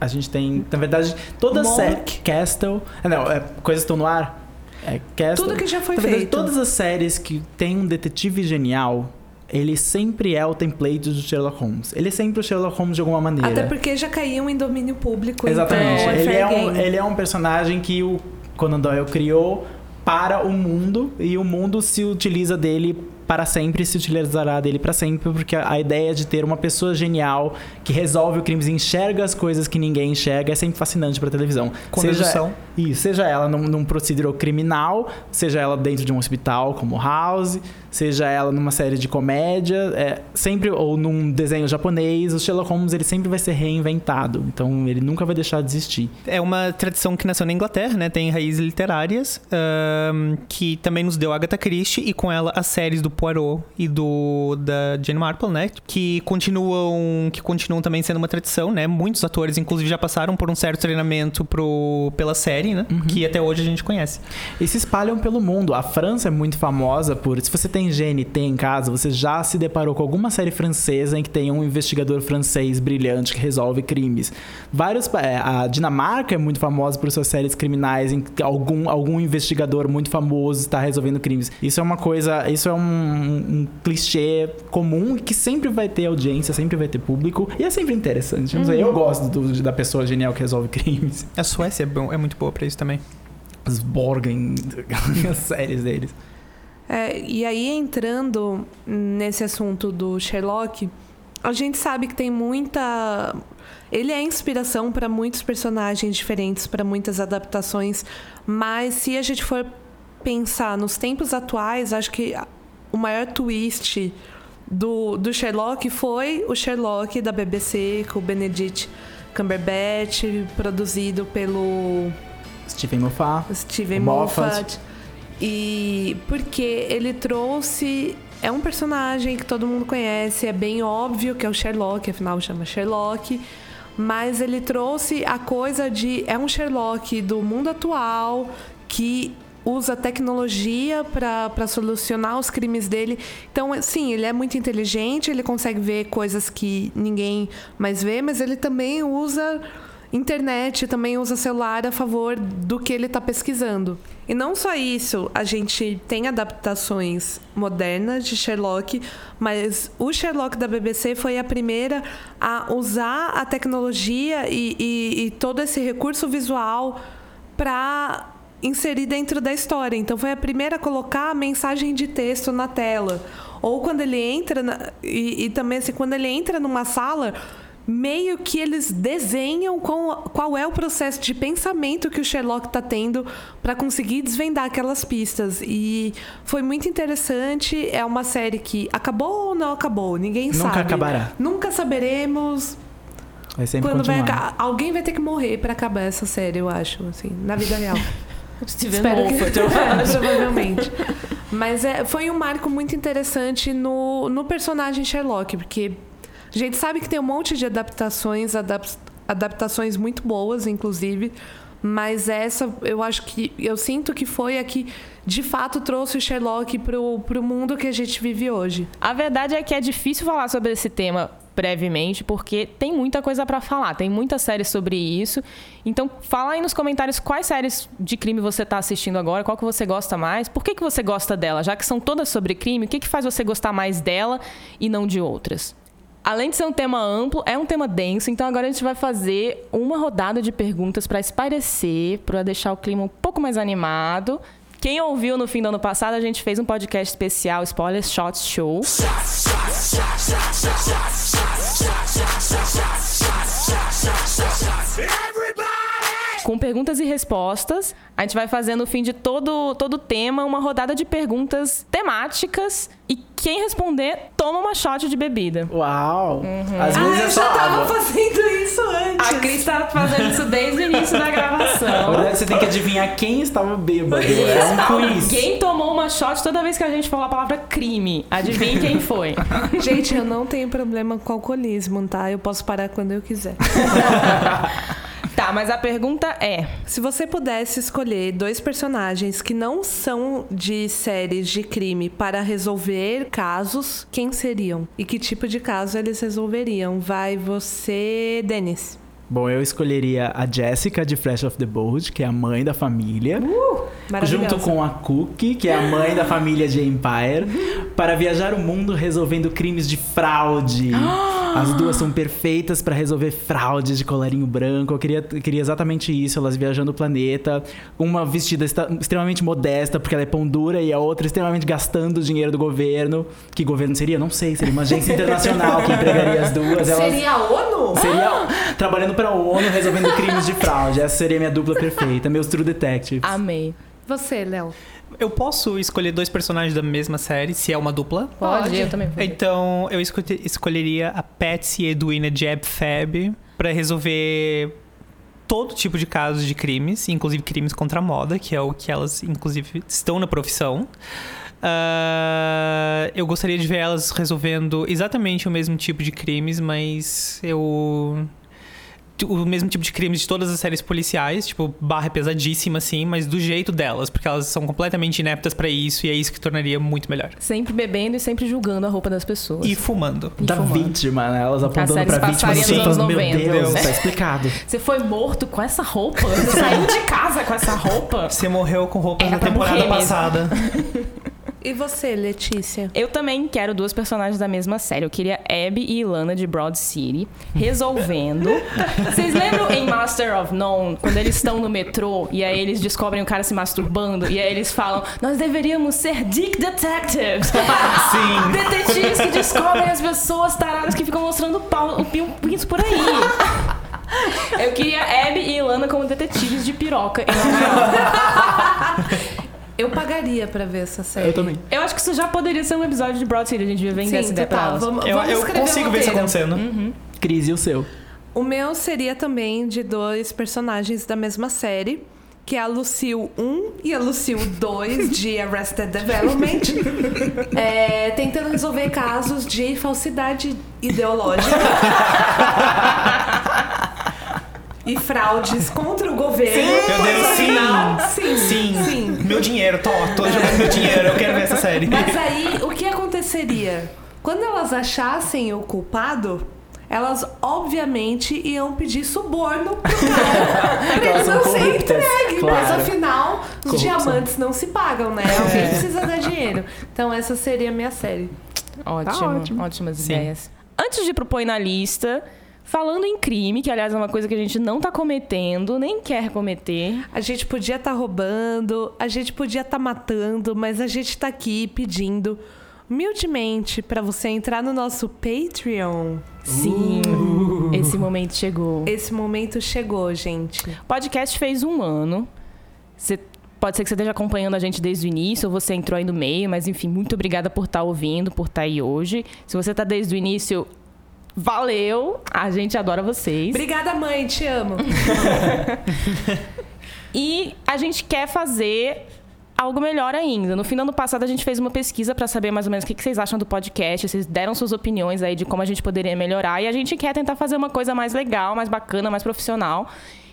A gente tem, na verdade, toda série. Castle. Ah, não, é, coisas estão no ar. É Castle. Tudo que já foi feito. todas as séries que tem um detetive genial, ele sempre é o template do Sherlock Holmes. Ele é sempre o Sherlock Holmes de alguma maneira. Até porque já caíam em domínio público. Exatamente. Então, é ele, é um, ele é um personagem que o Conan Doyle criou para o mundo e o mundo se utiliza dele para sempre, se utilizará dele para sempre, porque a, a ideia de ter uma pessoa genial que resolve o crime, enxerga as coisas que ninguém enxerga, é sempre fascinante para televisão. Com seja, dedução. Isso, seja ela num, num procedural criminal, seja ela dentro de um hospital como House, seja ela numa série de comédia, é, sempre ou num desenho japonês, o Sherlock Holmes ele sempre vai ser reinventado, então ele nunca vai deixar de existir. É uma tradição que nasceu na Inglaterra, né? Tem raízes literárias, ahn, que também nos deu Agatha Christie e com ela as séries do Poirot e do da Jane Marple, né? Que continuam, que continuam também sendo uma tradição, né? Muitos atores, inclusive, já passaram por um certo treinamento pro, pela série, né? Que até hoje a gente conhece. E se espalham pelo mundo. A França é muito famosa por. Se você tem GNT em casa, você já se deparou com alguma série francesa em que tem um investigador francês brilhante que resolve crimes. Vários. é, a Dinamarca é muito famosa por suas séries criminais em que algum, algum investigador muito famoso está resolvendo crimes. Isso é uma coisa. Isso é um, um clichê comum que sempre vai ter audiência, sempre vai ter público. E é sempre interessante. Sei, eu gosto do- da pessoa genial que resolve crimes. A Suécia é, bom- é muito boa pra isso também. Os Borgen, as séries deles. É, e aí, entrando nesse assunto do Sherlock, a gente sabe que tem muita. Ele é inspiração para muitos personagens diferentes, para muitas adaptações, mas se a gente for pensar nos tempos atuais, acho que o maior twist do, do Sherlock foi o Sherlock da BBC, com o Benedict Cumberbatch, produzido pelo Stephen Moffat. Steven Moffat. Moffat. E porque ele trouxe. É um personagem que todo mundo conhece, é bem óbvio que é o Sherlock, afinal chama Sherlock. Mas ele trouxe a coisa de. É um Sherlock do mundo atual que usa tecnologia para solucionar os crimes dele. Então, sim, ele é muito inteligente, ele consegue ver coisas que ninguém mais vê, mas ele também usa internet, também usa celular a favor do que ele está pesquisando. E não só isso, a gente tem adaptações modernas de Sherlock, mas o Sherlock da BBC foi a primeira a usar a tecnologia e, e- e todo esse recurso visual para inserir dentro da história. Então foi a primeira a colocar a mensagem de texto na tela. Ou quando ele entra na- e, e também assim, quando ele entra numa sala, meio que eles desenham com- qual é o processo de pensamento que o Sherlock está tendo para conseguir desvendar aquelas pistas. E foi muito interessante. É uma série que acabou ou não acabou, ninguém Nunca sabe. acabará. Nunca saberemos. Vai sempre Quando vai continuar. aca- alguém vai ter que morrer para acabar essa série, eu acho, assim, na vida real. Steven Espero que. É, provavelmente. Mas é, foi um marco muito interessante no, no personagem Sherlock, porque a gente sabe que tem um monte de adaptações, adap- adaptações muito boas, inclusive. Mas essa, eu acho que. Eu sinto que foi a que de fato trouxe o Sherlock pro, pro mundo que a gente vive hoje. A verdade é que é difícil falar sobre esse tema brevemente, porque tem muita coisa pra falar, tem muita série sobre isso. Então, fala aí nos comentários quais séries de crime você tá assistindo agora, qual que você gosta mais, por que, que você gosta dela, já que são todas sobre crime, o que, que faz você gostar mais dela e não de outras? Além de ser um tema amplo, é um tema denso, então agora a gente vai fazer uma rodada de perguntas para espairecer, para deixar o clima um pouco mais animado. Quem ouviu no fim do ano passado, a gente fez um podcast especial, Spoiler Shots Show. Com perguntas e respostas. A gente vai fazer no fim de todo todo tema uma rodada de perguntas temáticas e quem responder toma uma shot de bebida. Uau! Às vezes é só água. fazendo isso antes. A Cris tá fazendo isso desde o início da gravação. verdade, você tem que adivinhar quem estava bêbado. É um quiz. Alguém tomou uma shot toda vez que a gente falou a palavra crime. Adivinhe quem foi. Gente, eu não tenho problema com alcoolismo, tá? Eu posso parar quando eu quiser. Tá, mas a pergunta é: Se você pudesse escolher dois personagens que não são de séries de crime para resolver casos, quem seriam? E que tipo de caso eles resolveriam? Vai você, Denis. Bom, eu escolheria a Jessica de Fresh of the Boat, que é a mãe da família. Maravilhosa. Junto com a Cookie, que é a mãe da família de Empire, para viajar o mundo resolvendo crimes de fraude. As duas são perfeitas para resolver fraudes de colarinho branco. Eu queria, eu queria exatamente isso, elas viajando o planeta. Uma vestida esta- extremamente modesta, porque ela é pão dura, e a outra extremamente gastando o dinheiro do governo. Que governo seria? Não sei, seria uma agência internacional que empregaria as duas. Elas... a ONU? Seria trabalhando para a ONU resolvendo crimes de fraude. Essa seria a minha dupla perfeita, meus True Detectives. amei. Você, Léo. Eu posso escolher dois personagens da mesma série, se é uma dupla? Pode, eu também vou. Então, eu esco- escolheria a Patsy Edwina Jeb Fab pra resolver todo tipo de casos de crimes, inclusive crimes contra a moda, que é o que elas, inclusive, estão na profissão. Ah, eu gostaria de ver elas resolvendo exatamente o mesmo tipo de crimes, mas eu. O mesmo tipo de crimes de todas as séries policiais, tipo, barra é pesadíssima, assim, mas do jeito delas, porque elas são completamente ineptas pra isso e é isso que tornaria muito melhor. Sempre bebendo e sempre julgando a roupa das pessoas. E fumando. E da fumando. vítima, né? Elas apontando pra se vítima assim, nos anos meu 90, Deus, né? tá explicado. Você foi morto com essa roupa? Você saiu de casa com essa roupa? Você morreu com roupas Era da temporada passada. E você, Letícia? Eu também quero duas personagens da mesma série. Eu queria Abby e Ilana de Broad City resolvendo. Vocês lembram em Master of None, quando eles estão no metrô e aí eles descobrem o cara se masturbando e aí eles falam: Nós deveríamos ser Dick Detectives. Sim. Detetives que descobrem as pessoas taradas que ficam mostrando o pau, o pin- pinto por aí. Eu queria Abby e Ilana como detetives de piroca. Eu pagaria pra ver essa série. Eu também. Eu acho que isso já poderia ser um episódio de Broad City. A gente devia vender essa Sim, ideia pra elas. Vamos, Eu, vamos eu consigo um ver isso acontecendo. Cris, e o seu? O meu seria também de dois personagens da mesma série, que é a Lucille 1 e a Lucille 2 de Arrested Development, é, tentando resolver casos de falsidade ideológica. E fraudes contra o governo. Meu Deus, Pois sim. sim, Sim. sim. Meu dinheiro, tô, tô jogando meu dinheiro, eu quero ver essa série. Mas aí, o que aconteceria? Quando elas achassem o culpado, elas obviamente iam pedir suborno pro cara. pra ele são não ser entregue. Mas claro. afinal, os Corrupção. diamantes não se pagam, né? Alguém precisa dar dinheiro. Então essa seria a minha série. Ótimo, ótimo. ótimas Sim. ideias. Antes de propor na lista, falando em crime, que aliás é uma coisa que a gente não tá cometendo, nem quer cometer. A gente podia estar roubando, a gente podia estar matando, mas a gente tá aqui pedindo humildemente pra você entrar no nosso Patreon. Sim, esse momento chegou. Esse momento chegou, gente. O podcast fez um ano. Você pode ser que você esteja acompanhando a gente desde o início, ou você entrou aí no meio, mas enfim, muito obrigada por estar ouvindo, por estar aí hoje. Se você tá desde o início, valeu! A gente adora vocês. Obrigada, mãe, te amo. E a gente quer fazer algo melhor ainda. No fim do ano passado, a gente fez uma pesquisa para saber mais ou menos o que vocês acham do podcast. Vocês deram suas opiniões aí de como a gente poderia melhorar. E a gente quer tentar fazer uma coisa mais legal, mais bacana, mais profissional.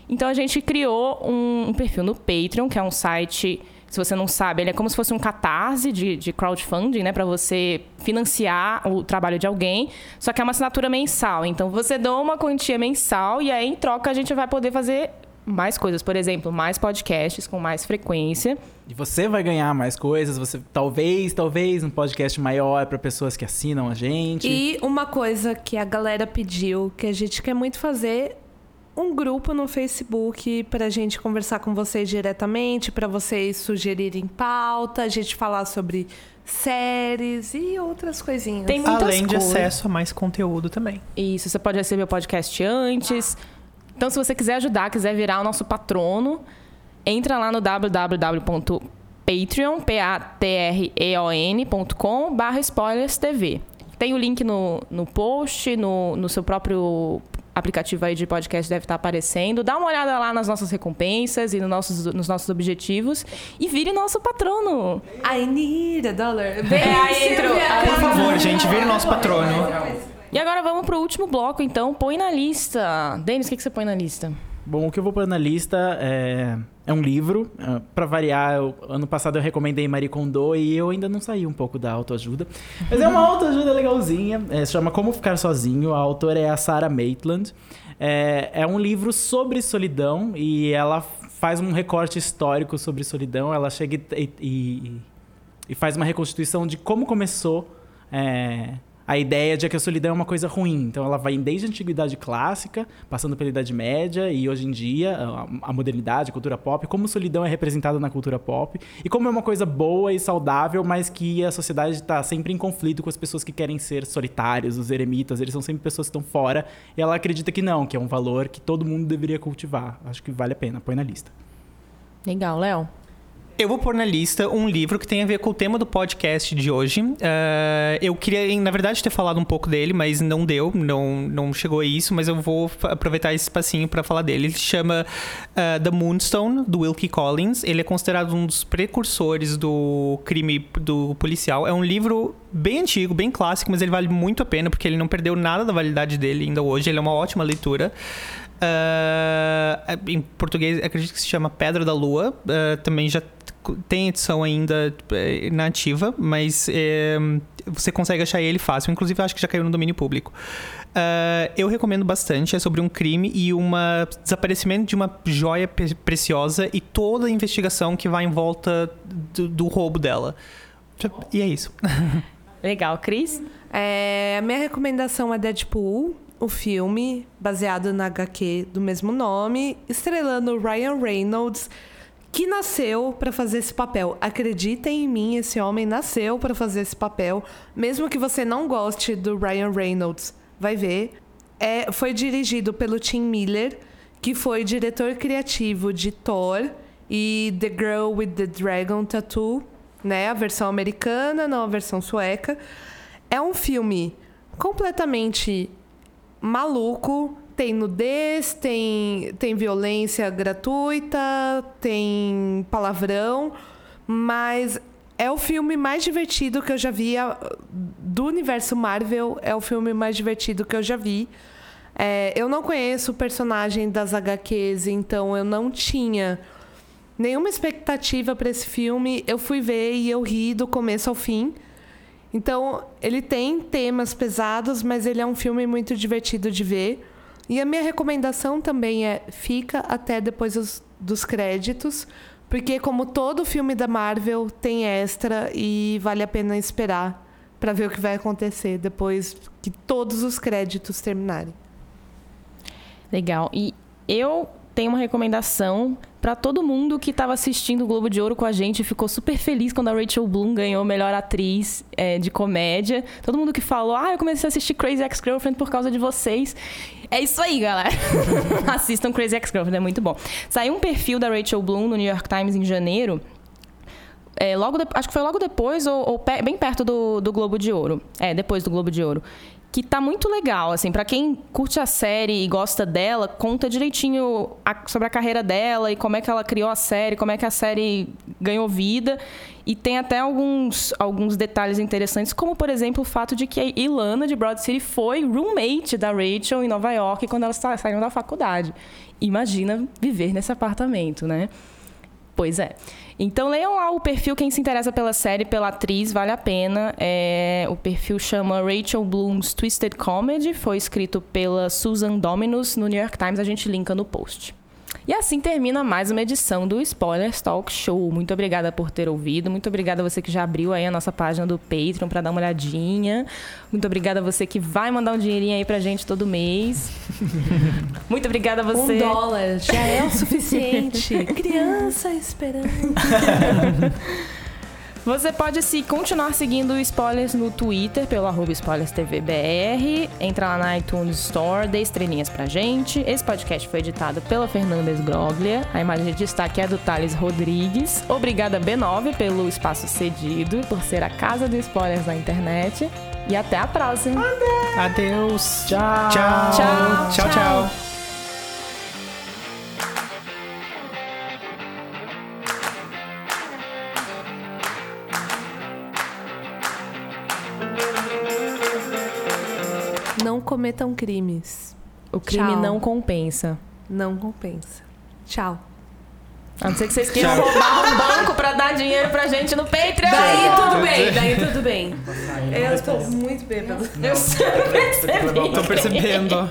Então a gente criou um, um perfil no Patreon, que é um site. Se você não sabe, ele é como se fosse um catarse de, de crowdfunding, né? Para você financiar o trabalho de alguém. Só que é uma assinatura mensal. Então você dá uma quantia mensal e aí, em troca, a gente vai poder fazer mais coisas. Por exemplo, mais podcasts com mais frequência. E você vai ganhar mais coisas, você talvez, talvez um podcast maior para pessoas que assinam a gente. E uma coisa que a galera pediu, que a gente quer muito fazer, um grupo no Facebook pra gente conversar com vocês diretamente, pra vocês sugerirem pauta, a gente falar sobre séries e outras coisinhas. Tem muitas Além de coisas. acesso a mais conteúdo também. Isso, você pode receber o podcast antes. Então, se você quiser ajudar, quiser virar o nosso patrono, entra lá no www.patreon, P-A-T-R-E-O-N.com, barra spoilers TV. Tem o link no, no post, no, no seu próprio aplicativo aí de podcast deve estar aparecendo. Dá uma olhada lá nas nossas recompensas e no nossos, nos nossos objetivos e vire nosso patrono. I need a dollar. Vem, É, aí entrou. Por favor, gente, vire nosso patrono. E agora vamos pro último bloco, então. Põe na lista. Denis, o que, que você põe na lista? Bom, o que eu vou pôr na lista é, é um livro. É, para variar, eu- ano passado eu recomendei Marie Kondo e eu ainda não saí um pouco da autoajuda. Mas é uma autoajuda legalzinha. É, se chama Como Ficar Sozinho. A autora é a Sarah Maitland. É, é um livro sobre solidão e ela faz um recorte histórico sobre solidão. Ela chega e, e- e faz uma reconstituição de como começou é, a ideia de que a solidão é uma coisa ruim. Então ela vai desde a antiguidade clássica, passando pela Idade Média e hoje em dia, a, modernidade, a cultura pop, como solidão é representada na cultura pop e como é uma coisa boa e saudável, mas que a sociedade está sempre em conflito com as pessoas que querem ser solitários, os eremitas, eles são sempre pessoas que estão fora. E ela acredita que não, que é um valor que todo mundo deveria cultivar. Acho que vale a pena, põe na lista. Legal, Léo. Eu vou pôr na lista um livro que tem a ver com o tema do podcast de hoje. Eh, eu queria, na verdade, ter falado um pouco dele, mas não deu, não, não chegou a isso, mas eu vou aproveitar esse espacinho para falar dele. Ele se chama eh, The Moonstone, do Wilkie Collins. Ele é considerado um dos precursores do crime do policial. É um livro bem antigo, bem clássico, mas ele vale muito a pena, porque ele não perdeu nada da validade dele ainda hoje. Ele é uma ótima leitura. Ah, em português, acredito que se chama Pedra da Lua. Ah, também já tem edição ainda eh, na ativa, mas eh, você consegue achar ele fácil. Inclusive, acho que já caiu no domínio público. Ah, eu recomendo bastante. É sobre um crime e um desaparecimento de uma joia pe- preciosa e toda a investigação que vai em volta do, do roubo dela. E é isso. Legal, Cris? É, a minha recomendação é Deadpool, o filme baseado na HQ do mesmo nome, estrelando Ryan Reynolds, que nasceu para fazer esse papel. Acreditem em mim, esse homem nasceu para fazer esse papel, mesmo que você não goste do Ryan Reynolds. Vai ver. É, foi dirigido pelo Tim Miller, que foi diretor criativo de Thor e The Girl with the Dragon Tattoo, né? A versão americana, não a versão sueca. É um filme completamente maluco. Tem nudez, tem, tem violência gratuita, tem palavrão, mas é o filme mais divertido que eu já vi do universo Marvel. É o filme mais divertido que eu já vi. É, eu não conheço o personagem das HQs, então eu não tinha nenhuma expectativa para esse filme. Eu fui ver e eu ri do começo ao fim. Então, ele tem temas pesados, mas ele é um filme muito divertido de ver. E a minha recomendação também é fica até depois dos, dos créditos, porque como todo filme da Marvel tem extra e vale a pena esperar para ver o que vai acontecer depois que todos os créditos terminarem. Legal. E eu tenho uma recomendação para todo mundo que estava assistindo o Globo de Ouro com a gente ficou super feliz quando a Rachel Bloom ganhou melhor atriz é, de comédia. Todo mundo que falou, ah, eu comecei a assistir Crazy Ex-Girlfriend por causa de vocês. É isso aí, galera. Assistam Crazy Ex-Girlfriend, é muito bom. Saiu um perfil da Rachel Bloom no New York Times em janeiro. É, logo de, acho que foi logo depois ou, ou bem perto do, do Globo de Ouro. É, depois do Globo de Ouro que tá muito legal, assim, para quem curte a série e gosta dela, conta direitinho a, sobre a carreira dela e como é que ela criou a série, como é que a série ganhou vida. E tem até alguns, alguns detalhes interessantes, como, por exemplo, o fato de que a Ilana de Broad City foi roommate da Rachel em Nova York quando elas saíram da faculdade. Imagina viver nesse apartamento, né? Pois é. Então leiam lá o perfil, quem se interessa pela série, pela atriz, vale a pena. É, o perfil chama Rachel Bloom's Twisted Comedy, foi escrito pela Susan Dominus no New York Times, a gente linka no post. E assim termina mais uma edição do Spoilers Talk Show. Muito obrigada por ter ouvido. Muito obrigada a você que já abriu aí a nossa página do Patreon para dar uma olhadinha. Muito obrigada a você que vai mandar um dinheirinho aí pra gente todo mês. Muito obrigada a você. Um dólar já é o suficiente. Criança esperando. Você pode se continuar seguindo o Spoilers no Twitter, pelo arroba SpoilersTVBR. Entra lá na iTunes Store, dê estrelinhas pra gente. Esse podcast foi editado pela Fernanda Esgroglia. A imagem de destaque é do Thales Rodrigues. Obrigada, B9, pelo espaço cedido, por ser a casa do Spoilers na internet. E até a próxima. Adeus. Tchau. Tchau. Tchau. Tchau, tchau. Cometam crimes. O crime Tchau. não compensa. Não compensa. Tchau. A não ser que vocês queiram roubar um banco pra dar dinheiro pra gente no Patreon. Daí tudo bem, daí tudo bem. Eu tô muito bêbada. Eu sempre percebi. Tô percebendo.